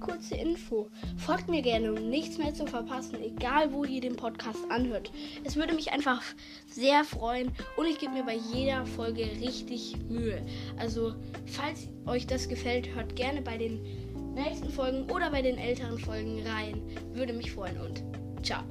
kurze Info. Folgt mir gerne, um nichts mehr zu verpassen, egal wo ihr den Podcast anhört. Es würde mich einfach sehr freuen und ich gebe mir bei jeder Folge richtig Mühe. Also, falls euch das gefällt, hört gerne bei den nächsten Folgen oder bei den älteren Folgen rein. Würde mich freuen und ciao.